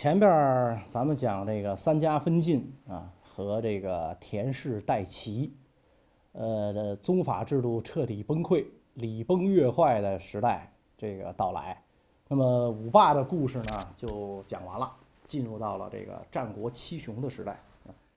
前边儿咱们讲这个三家分晋啊和这个田氏代齐，呃，的宗法制度彻底崩溃、礼崩乐坏的时代这个到来。那么五霸的故事呢就讲完了，进入到了这个战国七雄的时代。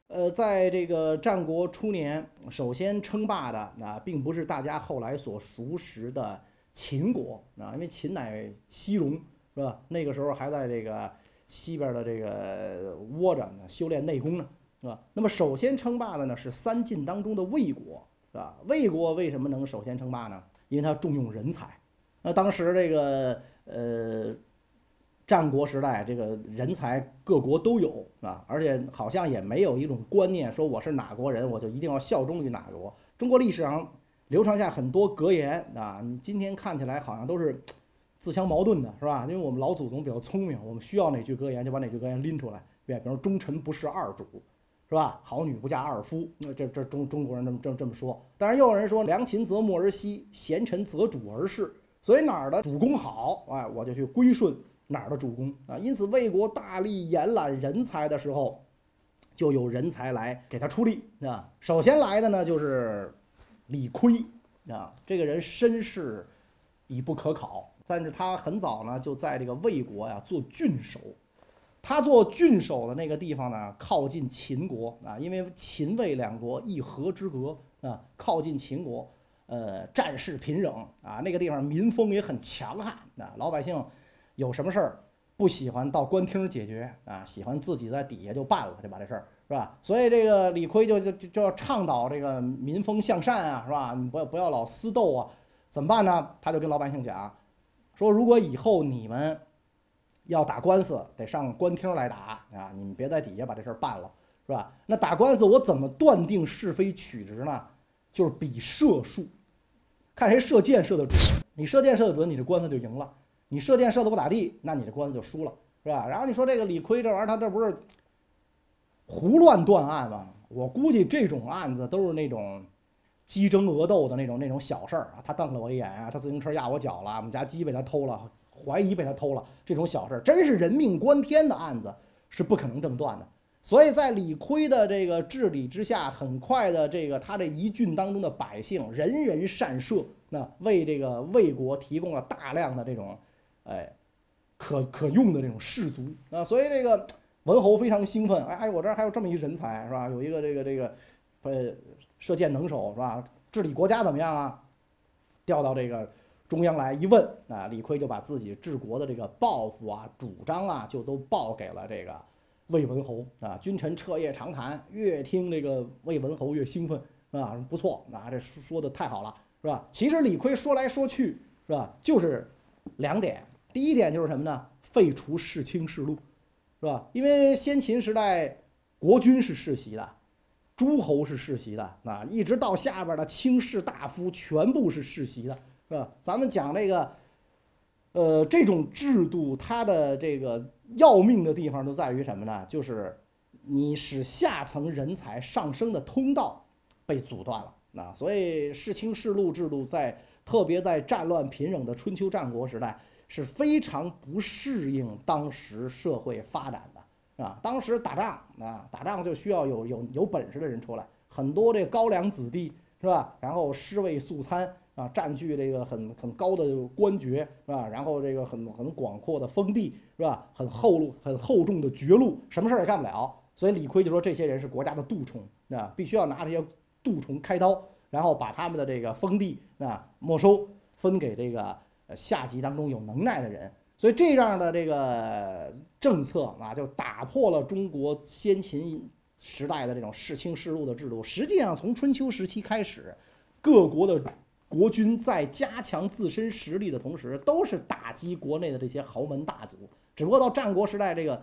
呃，在这个战国初年，首先称霸的啊，并不是大家后来所熟识的秦国啊，因为秦乃西戎，是吧？那个时候还在这个西边的这个窝着呢，修炼内功呢，是吧？那么首先称霸的呢是三晋当中的魏国，是吧？魏国为什么能首先称霸呢？因为他重用人才。那当时这个呃。战国时代，这个人才各国都有啊，而且好像也没有一种观念，说我是哪国人，我就一定要效忠于哪国。中国历史上流传下很多格言啊，你今天看起来好像都是自相矛盾的，是吧？因为我们老祖宗比较聪明，我们需要哪句格言就把哪句格言拎出来，对，比如忠臣不事二主，是吧？好女不嫁二夫，那这这中中国人这么这么这么说。当然又有人说良禽择木而栖，贤臣择主而事，所以哪儿的主公好，哎，我就去归顺。哪儿的主公啊？因此，魏国大力延揽人才的时候，就有人才来给他出力啊。首先来的呢，就是李悝啊。这个人身世已不可考，但是他很早呢就在这个魏国呀做郡守。他做郡守的那个地方呢，靠近秦国啊，因为秦魏两国一河之隔啊，靠近秦国，呃，战事频仍啊，那个地方民风也很强悍啊，老百姓。有什么事儿不喜欢到官厅解决啊？喜欢自己在底下就办了，就把这事儿是吧？所以这个李逵就就就要倡导这个民风向善啊，是吧？你不要不要老私斗啊？怎么办呢？他就跟老百姓讲，说如果以后你们要打官司，得上官厅来打啊，你们别在底下把这事儿办了，是吧？那打官司我怎么断定是非曲直呢？就是比射术，看谁射箭射得准。你射箭射得准，你这官司就赢了。你射箭射的不咋地，那你这官司就输了，是吧？然后你说这个李逵这玩意儿，他这不是胡乱断案吗？我估计这种案子都是那种鸡争鹅斗的那种那种小事儿啊。他瞪了我一眼啊，他自行车压我脚了，我们家鸡被他偷了，怀疑被他偷了，这种小事儿，真是人命关天的案子是不可能这么断的。所以在李逵的这个治理之下，很快的这个他这一郡当中的百姓人人善射，那为这个魏国提供了大量的这种。哎，可可用的这种士卒啊，所以这个文侯非常兴奋。哎哎，我这儿还有这么一人才，是吧？有一个这个这个，呃，射箭能手，是吧？治理国家怎么样啊？调到这个中央来一问啊，李逵就把自己治国的这个抱负啊、主张啊，就都报给了这个魏文侯啊。君臣彻夜长谈，越听这个魏文侯越兴奋，啊？不错，啊，这说的太好了，是吧？其实李逵说来说去，是吧？就是两点。第一点就是什么呢？废除世卿世禄，是吧？因为先秦时代国君是世袭的，诸侯是世袭的，啊，一直到下边的卿士大夫全部是世袭的，是吧？咱们讲这个，呃，这种制度它的这个要命的地方就在于什么呢？就是你使下层人才上升的通道被阻断了，啊，所以世卿世禄制度在特别在战乱频仍的春秋战国时代。是非常不适应当时社会发展，啊，当时打仗啊，打仗就需要有有有本事的人出来，很多这高粱子弟是吧？然后尸位素餐啊，占据这个很很高的官爵是吧？然后这个很很广阔的封地是吧？很厚路很厚重的绝路，什么事儿也干不了。所以李逵就说这些人是国家的蠹虫啊，必须要拿这些蠹虫开刀，然后把他们的这个封地啊没收，分给这个。下级当中有能耐的人，所以这样的这个政策啊，就打破了中国先秦时代的这种世卿世禄的制度。实际上，从春秋时期开始，各国的国君在加强自身实力的同时，都是打击国内的这些豪门大族。只不过到战国时代，这个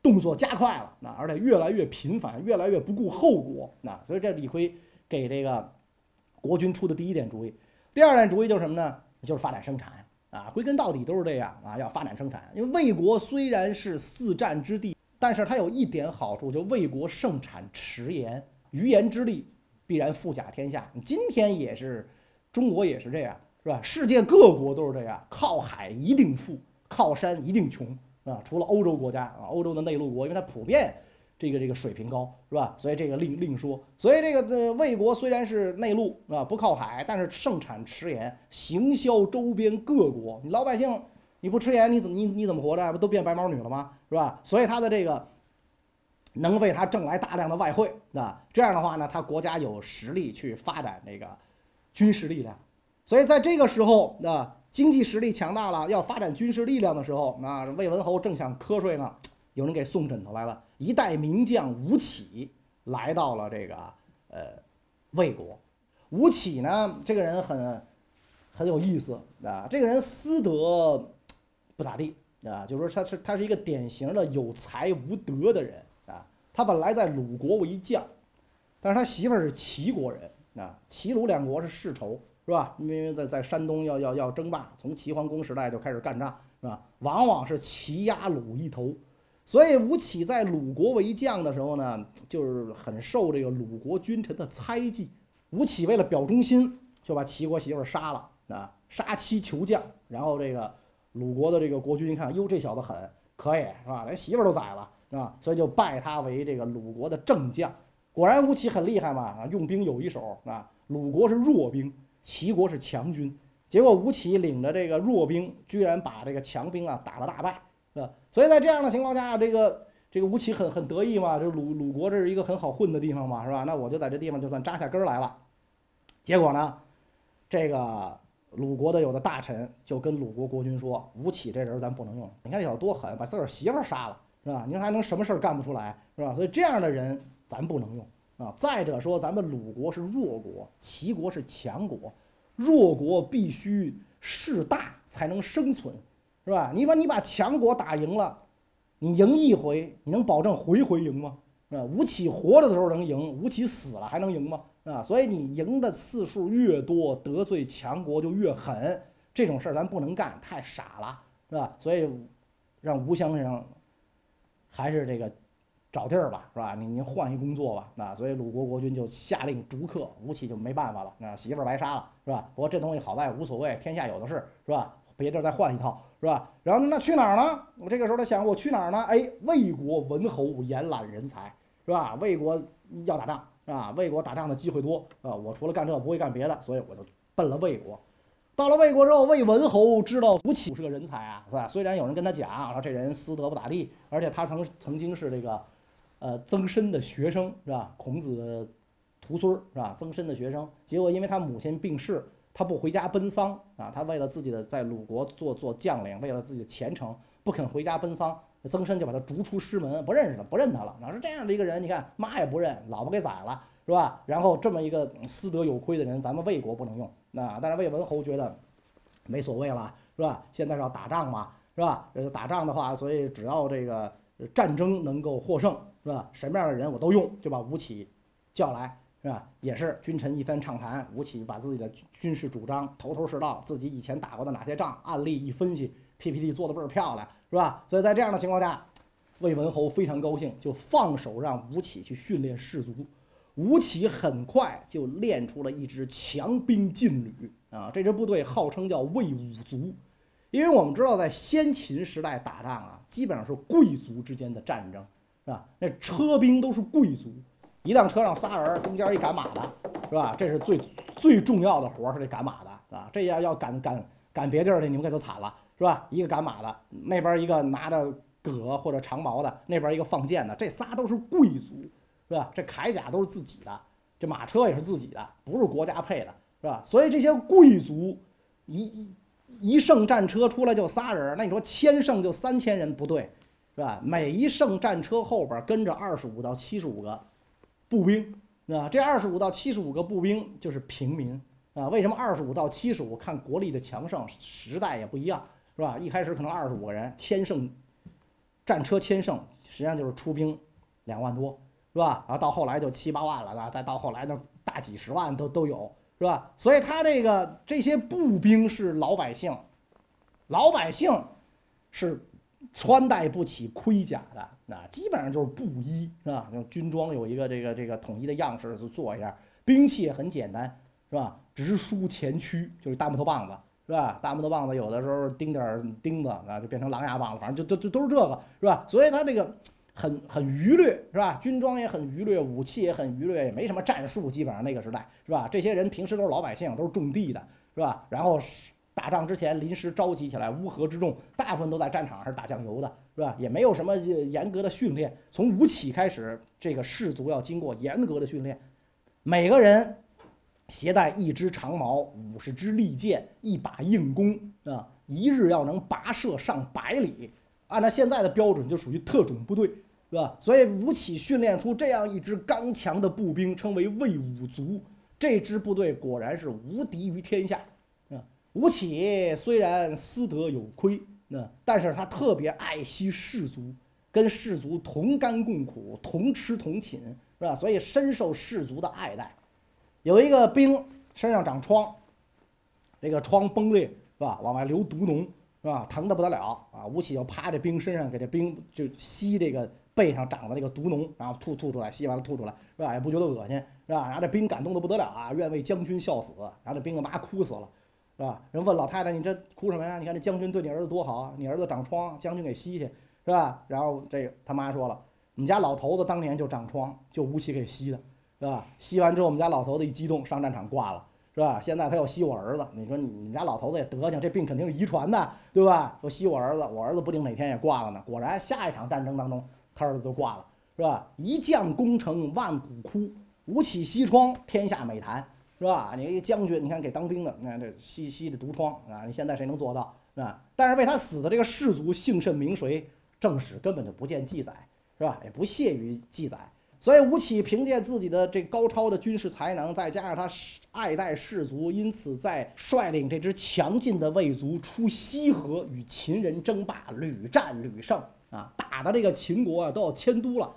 动作加快了，那而且越来越频繁，越来越不顾后果。那所以这李逵给这个国君出的第一点主意，第二点主意就是什么呢？就是发展生产啊，归根到底都是这样啊，要发展生产。因为魏国虽然是四战之地，但是它有一点好处，就魏国盛产迟盐，余盐之力必然富甲天下。今天也是，中国也是这样，是吧？世界各国都是这样，靠海一定富，靠山一定穷，啊，除了欧洲国家啊，欧洲的内陆国，因为它普遍这个这个水平高，是吧？所以这个另另说。所以这个呃魏国虽然是内陆啊，不靠海，但是盛产食盐，行销周边各国。你老百姓你不吃盐，你怎么你你怎么活着？不都变白毛女了吗？是吧？所以他的这个能为他挣来大量的外汇，啊，这样的话呢，他国家有实力去发展这个军事力量。所以在这个时候，啊，经济实力强大了，要发展军事力量的时候，啊，魏文侯正想瞌睡呢，有人给送枕头来了。一代名将吴起来到了这个呃魏国。吴起呢，这个人很很有意思啊，这个人私德不咋地啊，就说他是他是一个典型的有才无德的人啊。他本来在鲁国为将，但是他媳妇儿是齐国人啊，齐鲁两国是世仇。是吧？因为在在山东要要要争霸，从齐桓公时代就开始干仗，是吧？往往是齐压鲁一头，所以吴起在鲁国为将的时候呢，就是很受这个鲁国君臣的猜忌。吴起为了表忠心，就把齐国媳妇杀了啊，杀妻求将。然后这个鲁国的这个国君一看，哟，这小子狠，可以是吧？连媳妇都宰了，是吧？所以就拜他为这个鲁国的正将。果然吴起很厉害嘛，啊，用兵有一手啊。鲁国是弱兵。齐国是强军，结果吴起领着这个弱兵，居然把这个强兵啊打了大败，所以在这样的情况下，这个这个吴起很很得意嘛，这鲁鲁国这是一个很好混的地方嘛，是吧？那我就在这地方就算扎下根来了。结果呢，这个鲁国的有的大臣就跟鲁国国君说：“吴起这人咱不能用，你看这小子多狠，把自个儿媳妇杀了，是吧？你说还能什么事儿干不出来，是吧？所以这样的人咱不能用。”啊，再者说，咱们鲁国是弱国，齐国是强国，弱国必须势大才能生存，是吧？你把你把强国打赢了，你赢一回，你能保证回回赢吗？啊，吴起活着的时候能赢，吴起死了还能赢吗？啊，所以你赢的次数越多，得罪强国就越狠，这种事儿咱不能干，太傻了，是吧？所以让吴先生还是这个。找地儿吧，是吧？你您换一工作吧，那所以鲁国国君就下令逐客，吴起就没办法了，那媳妇儿白杀了，是吧？不过这东西好在无所谓，天下有的是，是吧？别地儿再换一套，是吧？然后那去哪儿呢？我这个时候他想，我去哪儿呢？哎，魏国文侯延揽人才，是吧？魏国要打仗，是吧？魏国打仗的机会多，啊，我除了干这不会干别的，所以我就奔了魏国。到了魏国之后，魏文侯知道吴起是个人才啊，是吧？虽然有人跟他讲说这人私德不咋地，而且他曾曾经是这个。呃，曾参的学生是吧？孔子徒孙是吧？曾参的学生，结果因为他母亲病逝，他不回家奔丧啊。他为了自己的在鲁国做做将领，为了自己的前程，不肯回家奔丧。曾参就把他逐出师门，不认识他，不认他了。哪是这样的一个人？你看妈也不认，老婆给宰了是吧？然后这么一个私德有亏的人，咱们魏国不能用啊。但是魏文侯觉得没所谓了是吧？现在是要打仗嘛是吧？这个打仗的话，所以只要这个战争能够获胜。是吧？什么样的人我都用，就把吴起叫来，是吧？也是君臣一番畅谈，吴起把自己的军事主张头头是道，自己以前打过的哪些仗，案例一分析，PPT 做的倍儿漂亮，是吧？所以在这样的情况下，魏文侯非常高兴，就放手让吴起去训练士卒。吴起很快就练出了一支强兵劲旅啊！这支部队号称叫魏武卒，因为我们知道在先秦时代打仗啊，基本上是贵族之间的战争。是吧？那车兵都是贵族，一辆车上仨人，中间一赶马的，是吧？这是最最重要的活儿，是这赶马的，啊，这要要赶赶赶别地儿的，你们可就惨了，是吧？一个赶马的，那边一个拿着戈或者长矛的，那边一个放箭的，这仨都是贵族，是吧？这铠甲都是自己的，这马车也是自己的，不是国家配的，是吧？所以这些贵族一一一胜战车出来就仨人，那你说千胜就三千人，不对。是吧？每一胜战车后边跟着二十五到七十五个步兵，啊，这二十五到七十五个步兵就是平民啊。为什么二十五到七十五？看国力的强盛，时代也不一样，是吧？一开始可能二十五个人，千胜战车千胜，实际上就是出兵两万多，是吧？然后到后来就七八万了，啊，再到后来那大几十万都都有，是吧？所以他这个这些步兵是老百姓，老百姓是。穿戴不起盔甲的，那基本上就是布衣，是吧？用军装有一个这个这个统一的样式，就做一下。兵器也很简单，是吧？直梳前驱，就是大木头棒子，是吧？大木头棒子有的时候钉点钉子啊，就变成狼牙棒了，反正就都都都是这个，是吧？所以他这个很很愚劣，是吧？军装也很愚劣，武器也很愚劣，也没什么战术，基本上那个时代，是吧？这些人平时都是老百姓，都是种地的，是吧？然后打仗之前临时召集起来，乌合之众，大部分都在战场上打酱油的，是吧？也没有什么严格的训练。从吴起开始，这个士族要经过严格的训练，每个人。携带一支长矛、五十支利箭、一把硬弓啊，一日要能跋涉上百里，按照现在的标准就属于特种部队，是吧？所以吴起训练出这样一支刚强的步兵，称为魏武卒。这支部队果然是无敌于天下啊！吴起虽然私德有亏，那但是他特别爱惜士卒，跟士卒同甘共苦、同吃同寝，是吧？所以深受士卒的爱戴。有一个兵身上长疮，这个疮崩裂是吧？往外流毒脓是吧？疼得不得了啊！吴起就趴这兵身上，给这兵就吸这个背上长的那个毒脓，然后吐吐出来，吸完了吐出来是吧？也不觉得恶心是吧？然后这兵感动得不得了啊，愿为将军效死。然后这兵他妈哭死了是吧？人问老太太：“你这哭什么呀？你看这将军对你儿子多好！你儿子长疮，将军给吸去是吧？”然后这他妈说了：“我们家老头子当年就长疮，就吴起给吸的。”是吧？吸完之后，我们家老头子一激动，上战场挂了，是吧？现在他又吸我儿子，你说你们家老头子也德行，这病肯定是遗传的，对吧？又吸我儿子，我儿子不定哪天也挂了呢。果然，下一场战争当中，他儿子就挂了，是吧？一将功成万骨枯，吴起西窗，天下美谈，是吧？你一个将军，你看给当兵的，你看这吸吸的毒疮啊，你现在谁能做到，是吧？但是为他死的这个士族姓甚名谁，正史根本就不见记载，是吧？也不屑于记载。所以吴起凭借自己的这高超的军事才能，再加上他爱戴士卒，因此在率领这支强劲的魏族出西河与秦人争霸，屡战屡胜啊，打的这个秦国啊都要迁都了。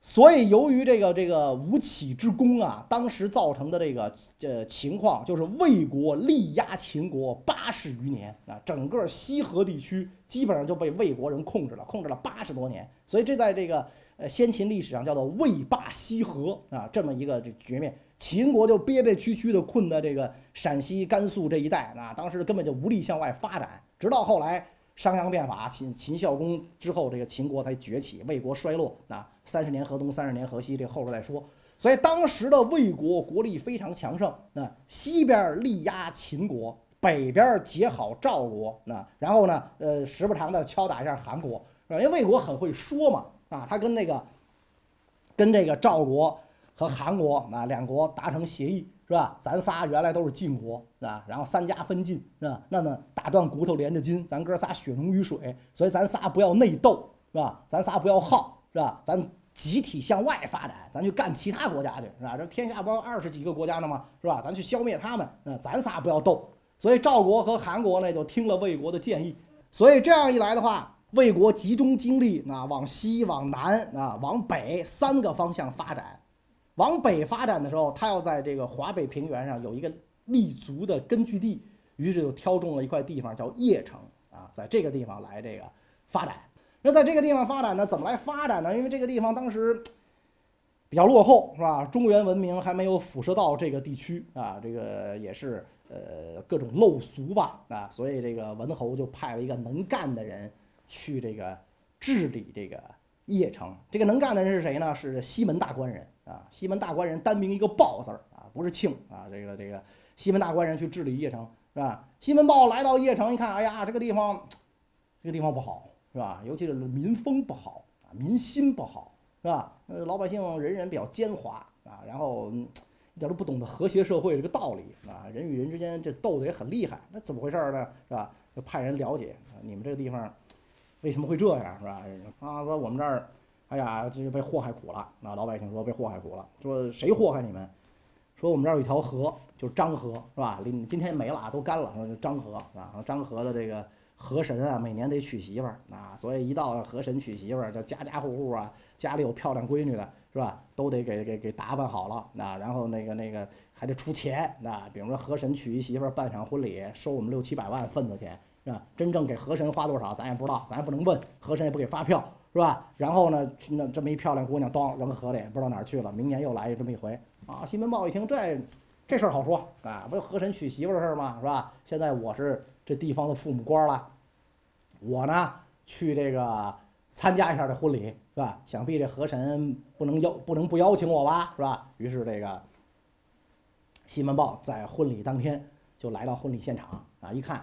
所以由于这个这个吴起之功啊，当时造成的这个这情况，就是魏国力压秦国八十余年啊，整个西河地区基本上就被魏国人控制了，控制了八十多年。所以这在这个。呃，先秦历史上叫做魏霸西河啊，这么一个这局面，秦国就憋憋屈屈的困在这个陕西、甘肃这一带啊，当时根本就无力向外发展。直到后来商鞅变法，秦秦孝公之后，这个秦国才崛起，魏国衰落啊。三十年河东，三十年河西，这后边再说。所以当时的魏国国力非常强盛，那西边力压秦国，北边结好赵国，那然后呢，呃，时不常的敲打一下韩国，是吧？因为魏国很会说嘛。啊，他跟那个，跟这个赵国和韩国啊两国达成协议是吧？咱仨原来都是晋国是吧？然后三家分晋是吧？那么打断骨头连着筋，咱哥仨血浓于水，所以咱仨不要内斗是吧？咱仨不要耗是吧？咱集体向外发展，咱去干其他国家去是吧？这天下不二十几个国家呢吗？是吧？咱去消灭他们，那咱仨不要斗。所以赵国和韩国呢就听了魏国的建议，所以这样一来的话。魏国集中精力啊，往西、往南啊、往北三个方向发展。往北发展的时候，他要在这个华北平原上有一个立足的根据地，于是就挑中了一块地方，叫邺城啊，在这个地方来这个发展。那在这个地方发展呢，怎么来发展呢？因为这个地方当时比较落后，是吧？中原文明还没有辐射到这个地区啊，这个也是呃各种陋俗吧啊，所以这个文侯就派了一个能干的人。去这个治理这个邺城，这个能干的人是谁呢？是西门大官人啊。西门大官人单名一个豹字儿啊，不是庆啊。这个这个西门大官人去治理邺城是吧？西门豹来到邺城一看，哎呀，这个地方，这个地方不好是吧？尤其是民风不好啊，民心不好是吧？呃，老百姓人人比较奸猾啊，然后一点都不懂得和谐社会这个道理啊，人与人之间这斗得也很厉害，那怎么回事呢？是吧？就派人了解，你们这个地方。为什么会这样，是吧？啊，说我们这儿，哎呀，这就被祸害苦了。那老百姓说被祸害苦了，说谁祸害你们？说我们这儿有一条河，就是漳河，是吧？今今天没了，都干了。说漳河，啊，漳河的这个河神啊，每年得娶媳妇儿啊，所以一到河神娶媳妇儿，就家家户户啊，家里有漂亮闺女的，是吧？都得给给给打扮好了，那然后那个那个还得出钱，那比如说河神娶一媳妇儿，办场婚礼，收我们六七百万份子钱。啊？真正给河神花多少，咱也不知道，咱也不能问，河神也不给发票，是吧？然后呢，去那这么一漂亮姑娘，当扔河里，不知道哪儿去了。明年又来这么一回啊！西门豹一听，这这事儿好说啊，不就河神娶媳妇的事儿吗？是吧？现在我是这地方的父母官了，我呢去这个参加一下这婚礼，是吧？想必这河神不能邀不能不邀请我吧，是吧？于是这个西门豹在婚礼当天就来到婚礼现场啊，一看。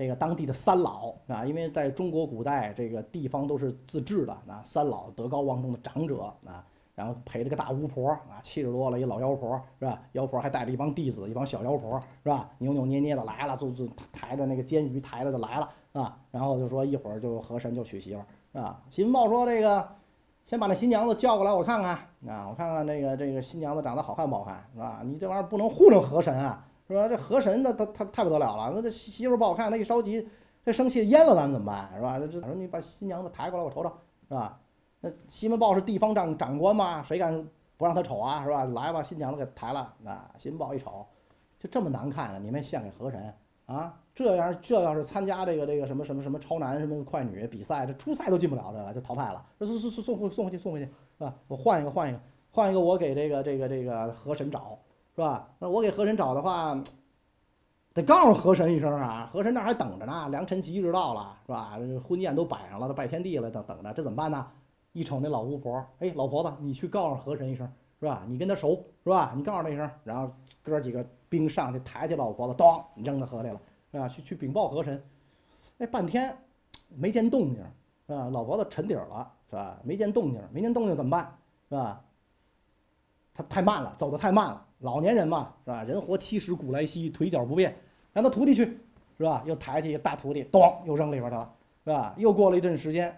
这个当地的三老啊，因为在中国古代，这个地方都是自治的啊，三老德高望重的长者啊，然后陪着个大巫婆啊，七十多了一老妖婆是吧？妖婆还带着一帮弟子，一帮小妖婆是吧？扭扭捏捏的来了，就就抬着那个煎鱼抬着就来了啊，然后就说一会儿就河神就娶媳妇是吧？新闻报说这个先把那新娘子叫过来，我看看啊，我看看这个这个新娘子长得好看不好看是吧？你这玩意儿不能糊弄河神啊。是吧？这河神那他他太不得了了，那这媳妇不好看，他一着急，他生气淹了咱们怎么办？是吧？这这，说你把新娘子抬过来，我瞅瞅，是吧？那西门豹是地方长长官嘛，谁敢不让他瞅啊？是吧？来吧，新娘子给抬了，啊，西门豹一瞅，就这么难看的，你们献给河神啊？这样这要是参加这个这个什么什么什么超男什么快女比赛，这初赛都进不了，这个就淘汰了，送送送送送回去送回去，是吧？我换一个换一个换一个，我给这个这个这个河神找。是吧？那我给河神找的话，得告诉河神一声啊！河神那还等着呢，良辰吉日到了，是吧？婚宴都摆上了，都拜天地了，等等着，这怎么办呢？一瞅那老巫婆，哎，老婆子，你去告诉河神一声，是吧？你跟他熟，是吧？你告诉他一声，然后哥几个兵上去抬起老婆子，咚，扔到河里了，是吧？去去禀报河神，哎，半天没见动静，是吧？老婆子沉底了，是吧？没见动静，没见动静怎么办？是吧？他太慢了，走得太慢了。老年人嘛，是吧？人活七十古来稀，腿脚不便，让他徒弟去，是吧？又抬起一个大徒弟，咣，又扔里边去了，是吧？又过了一阵时间，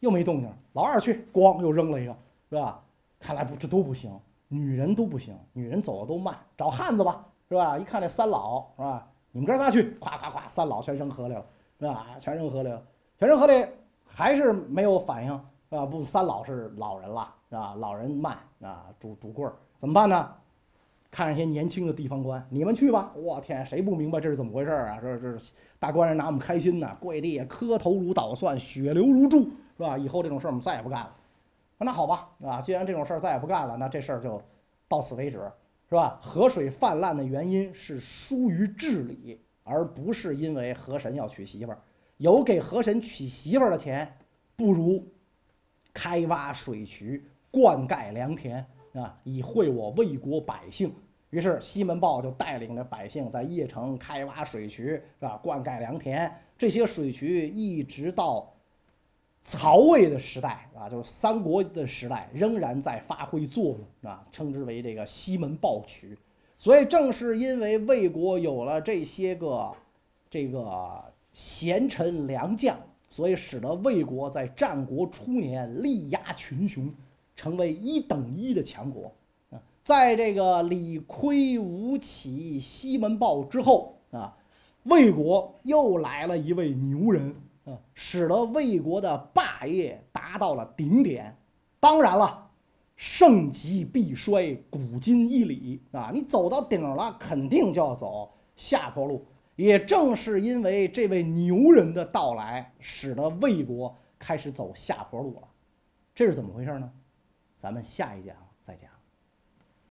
又没动静，老二去，咣，又扔了一个，是吧？看来不，这都不行，女人都不行，女人走的都慢，找汉子吧，是吧？一看这三老，是吧？你们哥仨去，咵咵咵，三老全扔河里了，是吧？全扔河里了，全扔河里，还是没有反应，是吧？不，三老是老人了，是吧？老人慢啊，拄拄棍儿，怎么办呢？看那些年轻的地方官，你们去吧。我天，谁不明白这是怎么回事啊？这这大官人拿我们开心呢，跪地磕头如捣蒜，血流如注，是吧？以后这种事儿我们再也不干了。那好吧，啊，既然这种事儿再也不干了，那这事儿就到此为止，是吧？河水泛滥的原因是疏于治理，而不是因为河神要娶媳妇儿。有给河神娶媳妇儿的钱，不如开挖水渠、灌溉良田。啊，以惠我魏国百姓。于是西门豹就带领着百姓在邺城开挖水渠，是吧？灌溉良田。这些水渠一直到曹魏的时代啊，就是三国的时代，仍然在发挥作用啊，称之为这个西门豹渠。所以正是因为魏国有了这些个这个贤臣良将，所以使得魏国在战国初年力压群雄。成为一等一的强国啊！在这个李悝、吴起、西门豹之后啊，魏国又来了一位牛人啊，使得魏国的霸业达到了顶点。当然了，盛极必衰，古今一理啊！你走到顶了，肯定就要走下坡路。也正是因为这位牛人的到来，使得魏国开始走下坡路了。这是怎么回事呢？咱们下一讲再讲。